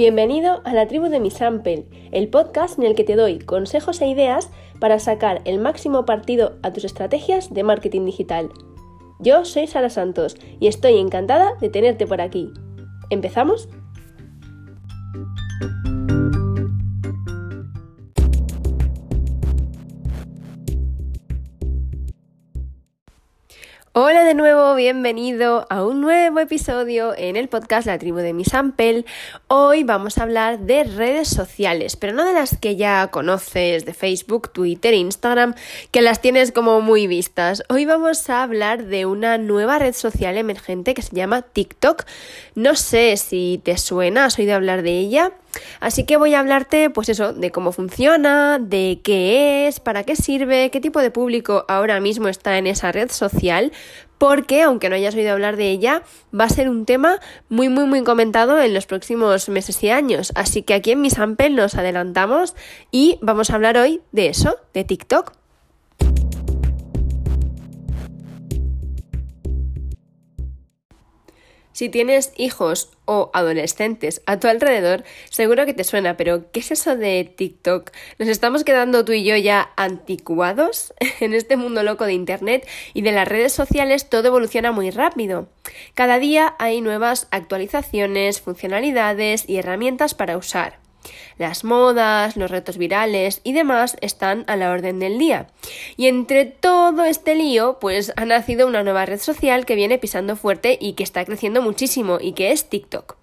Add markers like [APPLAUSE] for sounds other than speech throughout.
Bienvenido a la tribu de mi Sample, el podcast en el que te doy consejos e ideas para sacar el máximo partido a tus estrategias de marketing digital. Yo soy Sara Santos y estoy encantada de tenerte por aquí. ¿Empezamos? Hola de nuevo, bienvenido a un nuevo episodio en el podcast La tribu de mi Sampel. Hoy vamos a hablar de redes sociales, pero no de las que ya conoces de Facebook, Twitter, Instagram, que las tienes como muy vistas. Hoy vamos a hablar de una nueva red social emergente que se llama TikTok. No sé si te suena, has oído hablar de ella. Así que voy a hablarte, pues eso, de cómo funciona, de qué es, para qué sirve, qué tipo de público ahora mismo está en esa red social, porque aunque no hayas oído hablar de ella, va a ser un tema muy muy muy comentado en los próximos meses y años. Así que aquí en mi sample nos adelantamos y vamos a hablar hoy de eso, de TikTok. Si tienes hijos o adolescentes a tu alrededor, seguro que te suena, pero ¿qué es eso de TikTok? ¿Nos estamos quedando tú y yo ya anticuados? [LAUGHS] En este mundo loco de Internet y de las redes sociales todo evoluciona muy rápido. Cada día hay nuevas actualizaciones, funcionalidades y herramientas para usar. Las modas, los retos virales y demás están a la orden del día. Y entre todo este lío, pues ha nacido una nueva red social que viene pisando fuerte y que está creciendo muchísimo y que es TikTok.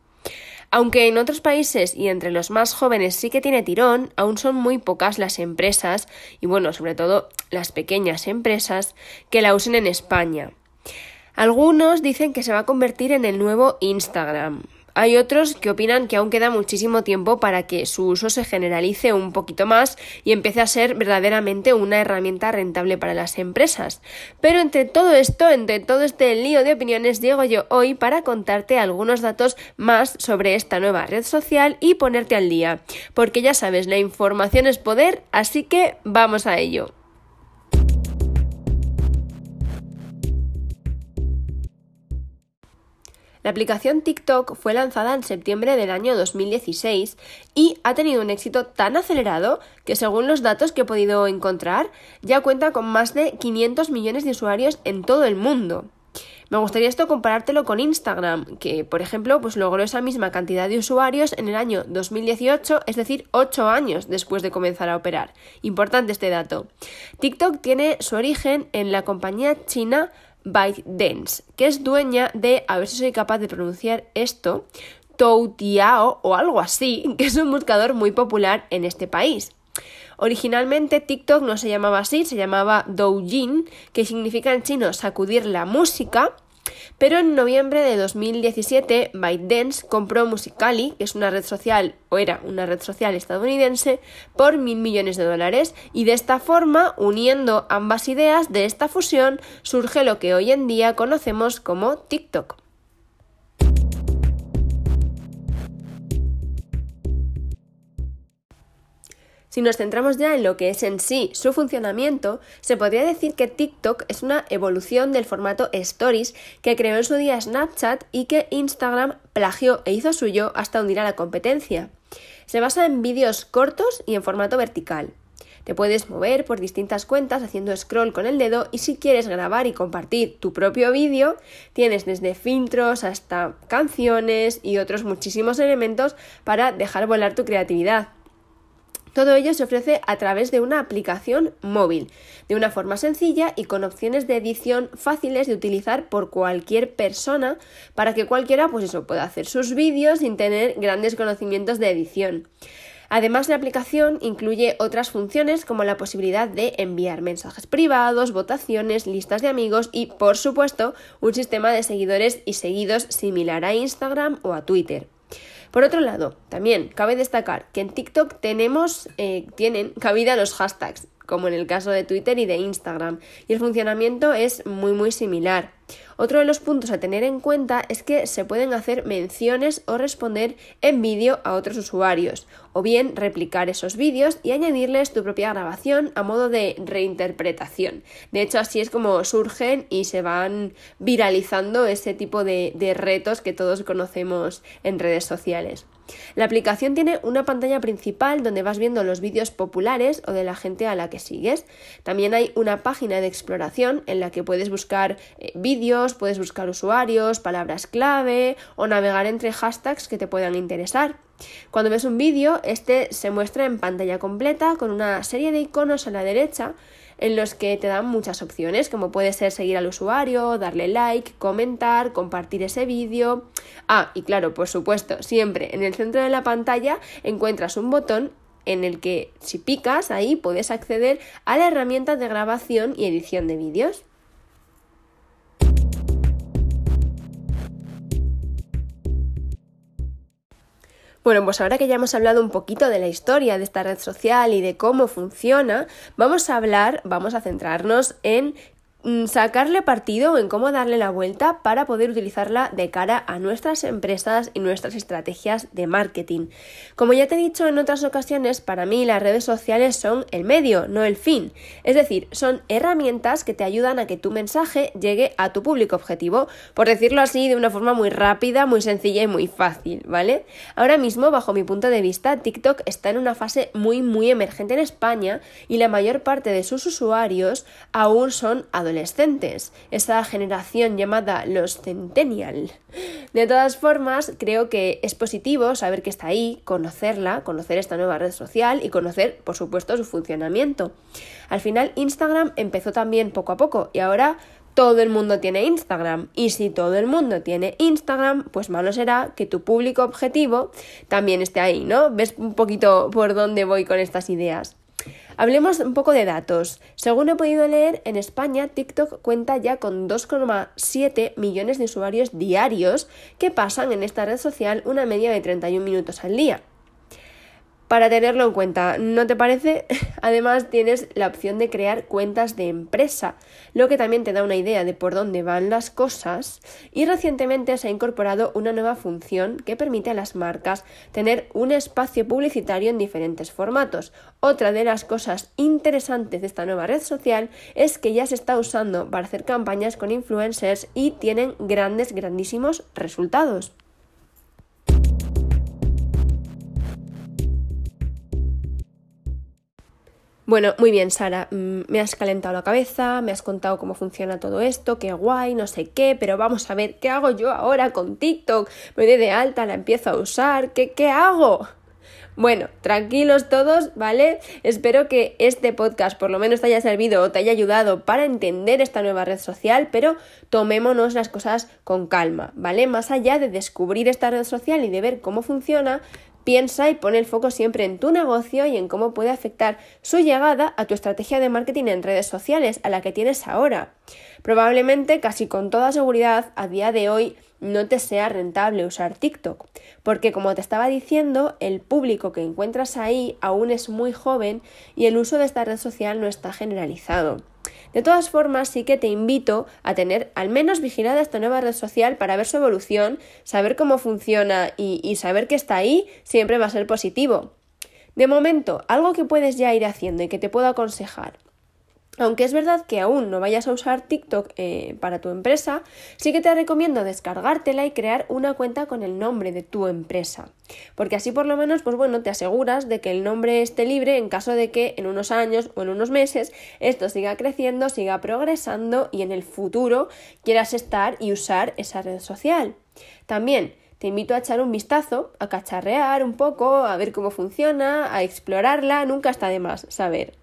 Aunque en otros países y entre los más jóvenes sí que tiene tirón, aún son muy pocas las empresas, y bueno, sobre todo las pequeñas empresas, que la usen en España. Algunos dicen que se va a convertir en el nuevo Instagram. Hay otros que opinan que aún queda muchísimo tiempo para que su uso se generalice un poquito más y empiece a ser verdaderamente una herramienta rentable para las empresas. Pero entre todo esto, entre todo este lío de opiniones, llego yo hoy para contarte algunos datos más sobre esta nueva red social y ponerte al día. Porque ya sabes, la información es poder, así que vamos a ello. La aplicación TikTok fue lanzada en septiembre del año 2016 y ha tenido un éxito tan acelerado que según los datos que he podido encontrar ya cuenta con más de 500 millones de usuarios en todo el mundo. Me gustaría esto comparártelo con Instagram, que por ejemplo pues logró esa misma cantidad de usuarios en el año 2018, es decir, 8 años después de comenzar a operar. Importante este dato. TikTok tiene su origen en la compañía china ByteDance, que es dueña de, a ver si soy capaz de pronunciar esto, Toutiao o algo así, [LAUGHS] que es un buscador muy popular en este país. Originalmente TikTok no se llamaba así, se llamaba Doujin, que significa en chino sacudir la música, pero en noviembre de 2017, ByteDance compró Musicali, que es una red social, o era una red social estadounidense, por mil millones de dólares, y de esta forma, uniendo ambas ideas de esta fusión, surge lo que hoy en día conocemos como TikTok. Si nos centramos ya en lo que es en sí su funcionamiento, se podría decir que TikTok es una evolución del formato Stories que creó en su día Snapchat y que Instagram plagió e hizo suyo hasta hundir a la competencia. Se basa en vídeos cortos y en formato vertical. Te puedes mover por distintas cuentas haciendo scroll con el dedo y si quieres grabar y compartir tu propio vídeo, tienes desde filtros hasta canciones y otros muchísimos elementos para dejar volar tu creatividad. Todo ello se ofrece a través de una aplicación móvil, de una forma sencilla y con opciones de edición fáciles de utilizar por cualquier persona para que cualquiera pues eso pueda hacer sus vídeos sin tener grandes conocimientos de edición. Además, la aplicación incluye otras funciones como la posibilidad de enviar mensajes privados, votaciones, listas de amigos y, por supuesto, un sistema de seguidores y seguidos similar a Instagram o a Twitter. Por otro lado, también cabe destacar que en TikTok tenemos, eh, tienen cabida los hashtags, como en el caso de Twitter y de Instagram, y el funcionamiento es muy muy similar. Otro de los puntos a tener en cuenta es que se pueden hacer menciones o responder en vídeo a otros usuarios, o bien replicar esos vídeos y añadirles tu propia grabación a modo de reinterpretación. De hecho, así es como surgen y se van viralizando ese tipo de, de retos que todos conocemos en redes sociales. La aplicación tiene una pantalla principal donde vas viendo los vídeos populares o de la gente a la que sigues. También hay una página de exploración en la que puedes buscar eh, vídeos, puedes buscar usuarios, palabras clave o navegar entre hashtags que te puedan interesar. Cuando ves un vídeo, este se muestra en pantalla completa con una serie de iconos a la derecha en los que te dan muchas opciones, como puede ser seguir al usuario, darle like, comentar, compartir ese vídeo. Ah, y claro, por supuesto, siempre en el centro de la pantalla encuentras un botón en el que si picas ahí puedes acceder a la herramienta de grabación y edición de vídeos. Bueno, pues ahora que ya hemos hablado un poquito de la historia de esta red social y de cómo funciona, vamos a hablar, vamos a centrarnos en sacarle partido en cómo darle la vuelta para poder utilizarla de cara a nuestras empresas y nuestras estrategias de marketing. Como ya te he dicho en otras ocasiones, para mí las redes sociales son el medio, no el fin. Es decir, son herramientas que te ayudan a que tu mensaje llegue a tu público objetivo, por decirlo así de una forma muy rápida, muy sencilla y muy fácil, ¿vale? Ahora mismo, bajo mi punto de vista, TikTok está en una fase muy muy emergente en España y la mayor parte de sus usuarios aún son adolescentes adolescentes, esa generación llamada los centennial. De todas formas, creo que es positivo saber que está ahí, conocerla, conocer esta nueva red social y conocer, por supuesto, su funcionamiento. Al final, Instagram empezó también poco a poco y ahora todo el mundo tiene Instagram. Y si todo el mundo tiene Instagram, pues malo será que tu público objetivo también esté ahí, ¿no? ¿Ves un poquito por dónde voy con estas ideas? Hablemos un poco de datos. Según he podido leer, en España TikTok cuenta ya con 2,7 millones de usuarios diarios que pasan en esta red social una media de 31 minutos al día para tenerlo en cuenta. ¿No te parece? [LAUGHS] Además tienes la opción de crear cuentas de empresa, lo que también te da una idea de por dónde van las cosas y recientemente se ha incorporado una nueva función que permite a las marcas tener un espacio publicitario en diferentes formatos. Otra de las cosas interesantes de esta nueva red social es que ya se está usando para hacer campañas con influencers y tienen grandes, grandísimos resultados. Bueno, muy bien, Sara, mm, me has calentado la cabeza, me has contado cómo funciona todo esto, qué guay, no sé qué, pero vamos a ver, ¿qué hago yo ahora con TikTok? Me doy de alta, la empiezo a usar, ¿qué, qué hago? Bueno, tranquilos todos, ¿vale? Espero que este podcast por lo menos te haya servido o te haya ayudado para entender esta nueva red social, pero tomémonos las cosas con calma, ¿vale? Más allá de descubrir esta red social y de ver cómo funciona, Piensa y pone el foco siempre en tu negocio y en cómo puede afectar su llegada a tu estrategia de marketing en redes sociales, a la que tienes ahora. Probablemente, casi con toda seguridad, a día de hoy no te sea rentable usar TikTok, porque como te estaba diciendo, el público que encuentras ahí aún es muy joven y el uso de esta red social no está generalizado. De todas formas, sí que te invito a tener al menos vigilada esta nueva red social para ver su evolución, saber cómo funciona y, saber que está ahí siempre va a ser positivo. De momento, algo que puedes ya ir haciendo y que te puedo aconsejar aunque es verdad que aún no vayas a usar TikTok eh, para tu empresa, sí que te recomiendo descargártela y crear una cuenta con el nombre de tu empresa. Porque así por lo menos, pues bueno, te aseguras de que el nombre esté libre en caso de que en unos años o en unos meses esto siga creciendo, siga progresando y en el futuro quieras estar y usar esa red social. También te invito a echar un vistazo, a cacharrear un poco, a ver cómo funciona, a explorarla, nunca está de más saber.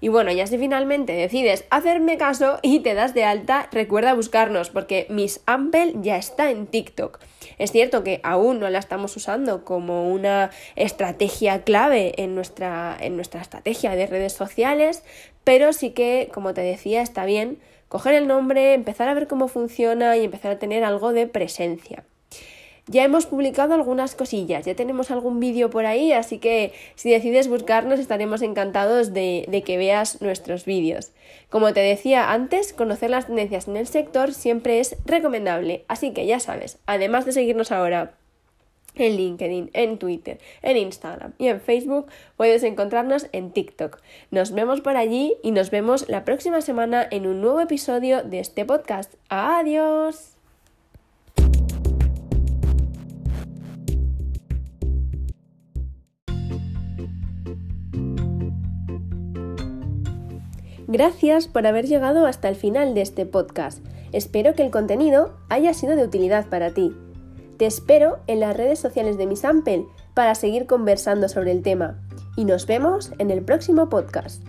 Y bueno, ya si finalmente decides hacerme caso y te das de alta, recuerda buscarnos porque Miss Ample ya está en TikTok. Es cierto que aún no la estamos usando como una estrategia clave en nuestra, en nuestra estrategia de redes sociales, pero sí que, como te decía, está bien coger el nombre, empezar a ver cómo funciona y empezar a tener algo de presencia. Ya hemos publicado algunas cosillas, ya tenemos algún vídeo por ahí, así que si decides buscarnos estaremos encantados de, que veas nuestros vídeos. Como te decía antes, conocer las tendencias en el sector siempre es recomendable, así que ya sabes, además de seguirnos ahora en LinkedIn, en Twitter, en Instagram y en Facebook puedes encontrarnos en TikTok. Nos vemos por allí y nos vemos la próxima semana en un nuevo episodio de este podcast. Adiós. Gracias por haber llegado hasta el final de este podcast. Espero que el contenido haya sido de utilidad para ti. Te espero en las redes sociales de Miss Ampel para seguir conversando sobre el tema y nos vemos en el próximo podcast.